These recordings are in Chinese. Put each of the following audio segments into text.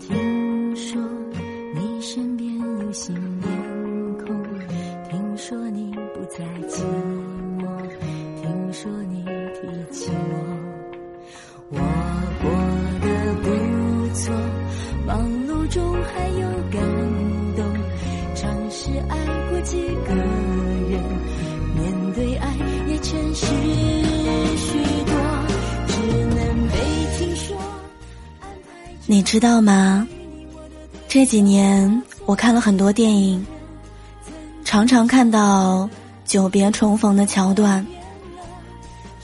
听说你身边有新面孔听说你不再寂寞听说你提起我。我过得不错忙碌中还有感动尝试爱过几个人面对爱也全是你知道吗？这几年我看了很多电影，常常看到久别重逢的桥段。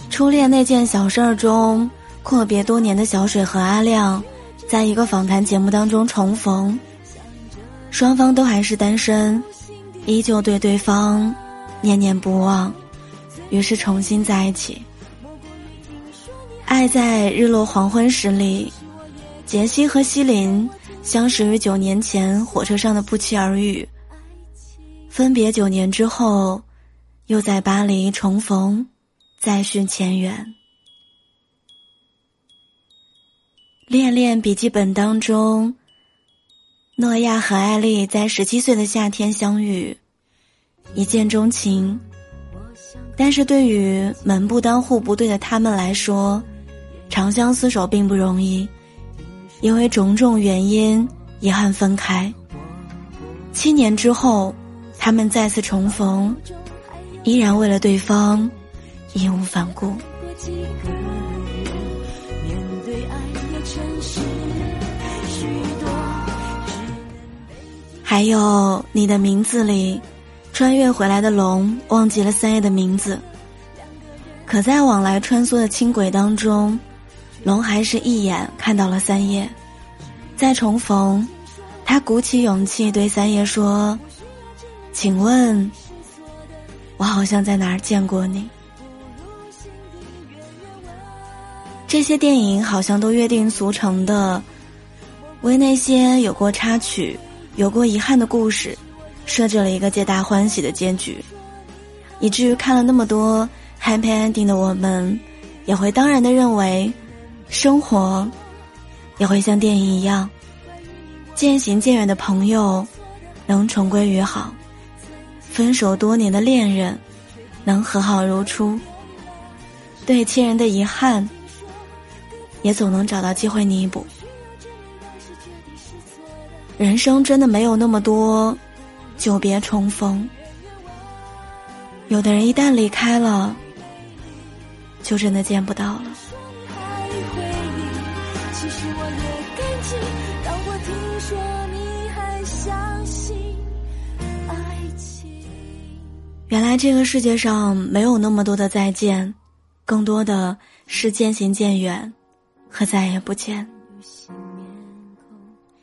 初恋那件小事儿中，阔别多年的小水和阿亮，在一个访谈节目当中重逢，双方都还是单身，依旧对对方念念不忘，于是重新在一起。爱在日落黄昏时里，杰西和西林。相识于九年前火车上的不期而遇，分别九年之后，又在巴黎重逢，再续前缘。恋恋笔记本当中，诺亚和艾丽在十七岁的夏天相遇，一见钟情。但是对于门不当户不对的他们来说，长相厮守并不容易。因为种种原因，遗憾分开。七年之后，他们再次重逢，依然为了对方，义无反顾。还有你的名字里，穿越回来的龙忘记了三叶的名字，可在往来穿梭的轻轨当中。龙还是一眼看到了三叶，再重逢，他鼓起勇气对三叶说：“请问，我好像在哪儿见过你？”这些电影好像都约定俗成的，为那些有过插曲、有过遗憾的故事，设置了一个皆大欢喜的结局，以至于看了那么多 happy ending 的我们，也会当然的认为。生活也会像电影一样，渐行渐远的朋友能重归于好，分手多年的恋人能和好如初。对亲人的遗憾，也总能找到机会弥补。人生真的没有那么多久别重逢，有的人一旦离开了，就真的见不到了。原来这个世界上没有那么多的再见，更多的是渐行渐远，和再也不见。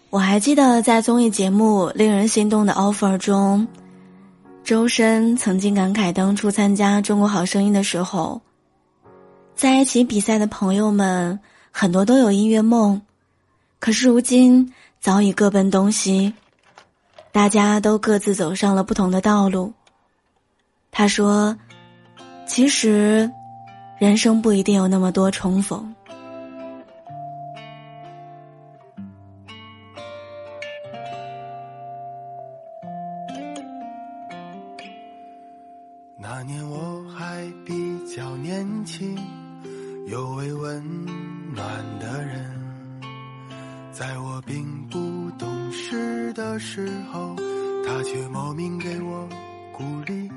我还记得在综艺节目《令人心动的 offer》中，周深曾经感慨当初参加《中国好声音》的时候，在一起比赛的朋友们很多都有音乐梦，可是如今早已各奔东西，大家都各自走上了不同的道路。他说：“其实，人生不一定有那么多重逢。”那年我还比较年轻，有位温暖的人，在我并不懂事的时候，他却莫名给我鼓励。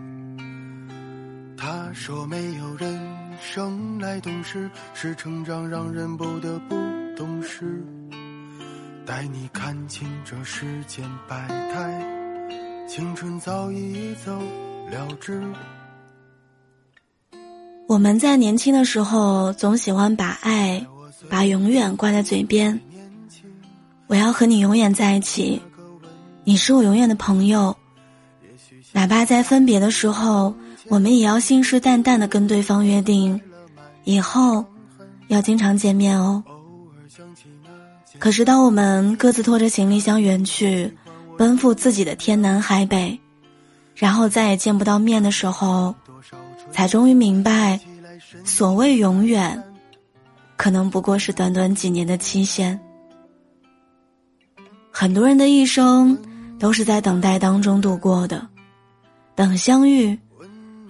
说：“没有人生来懂事，是成长让人不得不懂事。带你看清这世间百态，青春早已走了之。”我们在年轻的时候，总喜欢把爱、把永远挂在嘴边。我要和你永远在一起，你是我永远的朋友，哪怕在分别的时候。我们也要信誓旦旦的跟对方约定，以后要经常见面哦。可是当我们各自拖着行李箱远去，奔赴自己的天南海北，然后再也见不到面的时候，才终于明白，所谓永远，可能不过是短短几年的期限。很多人的一生，都是在等待当中度过的，等相遇，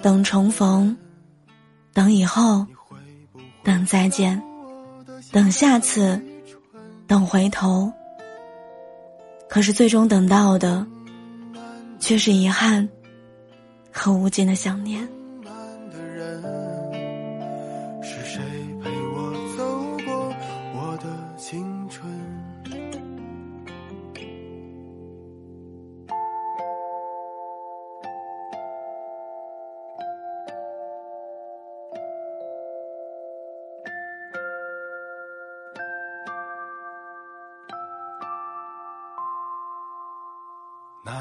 等重逢，等以后，等再见，等下次，等回头。可是最终等到的，却是遗憾和无尽的想念。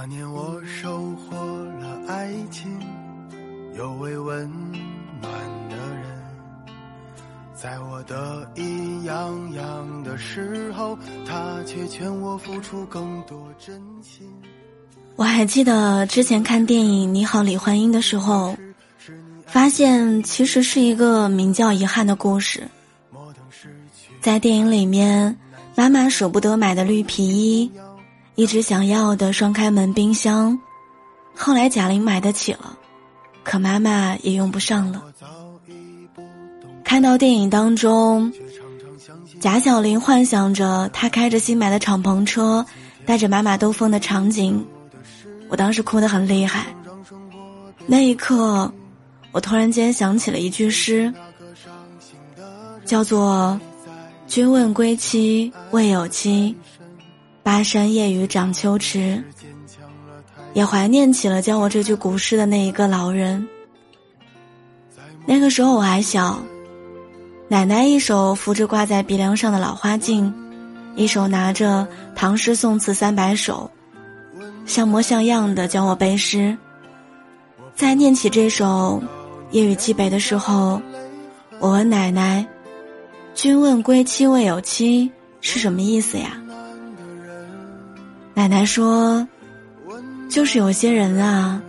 年我收获了爱情，有位温暖的人，在我得意洋洋的时候，他却劝我付出更多真心。我还记得之前看电影《你好，李焕英》的时候，发现其实是一个名叫遗憾的故事。在电影里面，妈妈舍不得买的绿皮衣。一直想要的双开门冰箱，后来贾玲买得起了，可妈妈也用不上了。看到电影当中，贾小玲幻想着她开着新买的敞篷车，带着妈妈兜风的场景，我当时哭得很厉害。那一刻，我突然间想起了一句诗，叫做“君问归期未有期”。巴山夜雨涨秋池，也怀念起了教我这句古诗的那一个老人。那个时候我还小，奶奶一手扶着挂在鼻梁上的老花镜，一手拿着唐诗宋词三百首，像模像样的教我背诗。在念起这首《夜雨寄北》的时候，我问奶奶：“君问归期未有期是什么意思呀？”奶奶说：“就是有些人啊，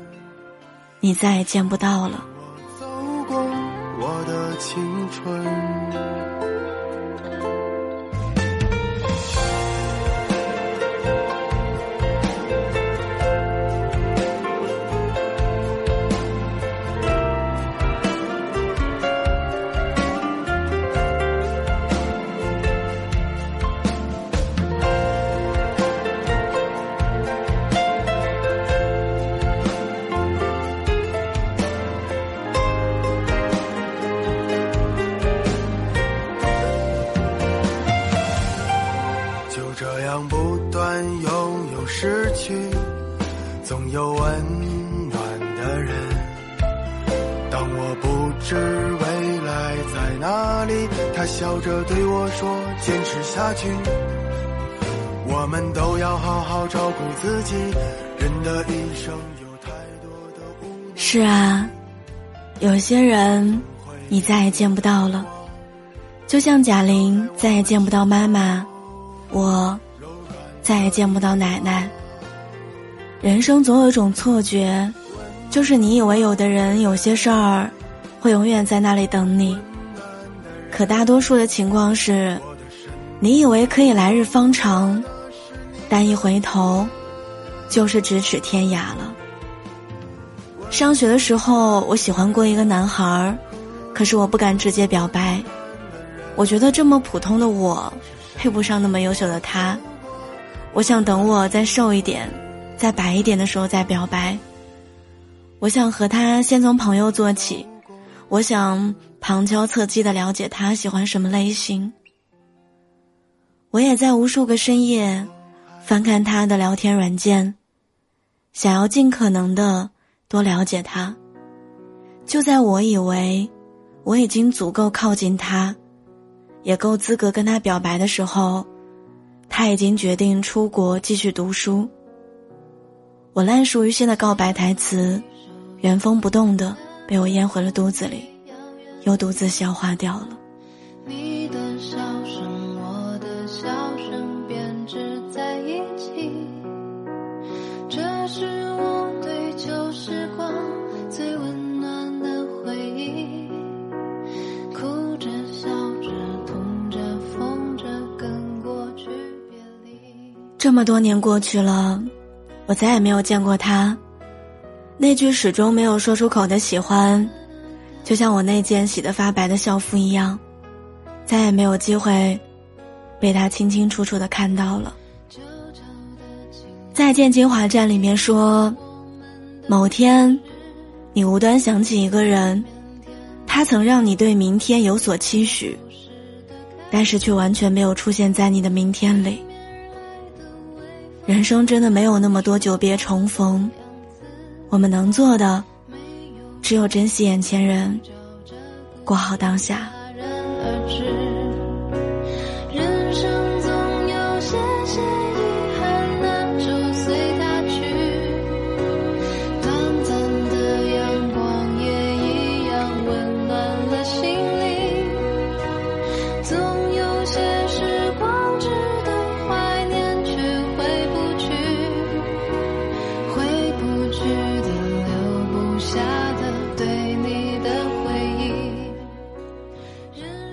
你再也见不到了。”他笑着对我说：“坚持下去。”我们都要好好照顾自己。人的一生有太多的是啊，有些人你再也见不到了，就像贾玲再也见不到妈妈，我。再也见不到奶奶。人生总有一种错觉，就是你以为有的人、有些事儿，会永远在那里等你。可大多数的情况是，你以为可以来日方长，但一回头，就是咫尺天涯了。上学的时候，我喜欢过一个男孩儿，可是我不敢直接表白，我觉得这么普通的我，配不上那么优秀的他。我想等我再瘦一点，再白一点的时候再表白。我想和他先从朋友做起，我想旁敲侧击的了解他喜欢什么类型。我也在无数个深夜，翻看他的聊天软件，想要尽可能的多了解他。就在我以为我已经足够靠近他，也够资格跟他表白的时候。他已经决定出国继续读书。我烂熟于心的告白台词，原封不动的被我咽回了肚子里，又独自消化掉了。你的笑声，我的笑声编织在一起，这是我对旧时光最温暖的回忆。哭着笑着痛着疯着跟过去别离。这么多年过去了，我再也没有见过他。那句始终没有说出口的喜欢，就像我那件洗得发白的校服一样，再也没有机会被他清清楚楚的看到了。再见金华站里面说，某天，你无端想起一个人，他曾让你对明天有所期许，但是却完全没有出现在你的明天里。人生真的没有那么多久别重逢，我们能做的，只有珍惜眼前人，过好当下。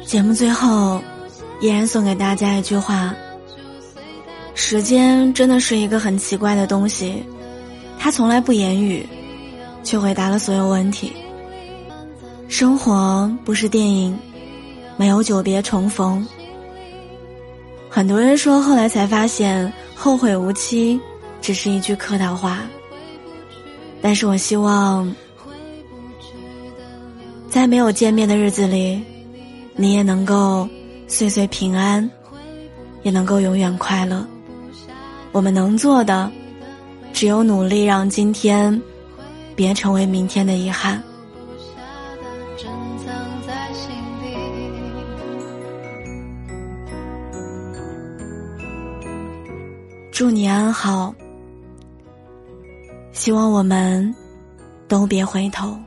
节目最后，依然送给大家一句话：时间真的是一个很奇怪的东西，它从来不言语，却回答了所有问题。生活不是电影，没有久别重逢。很多人说，后来才发现“后会无期”只是一句客套话。但是我希望，在没有见面的日子里。你也能够岁岁平安，也能够永远快乐。我们能做的，只有努力让今天别成为明天的遗憾。祝你安好，希望我们都别回头。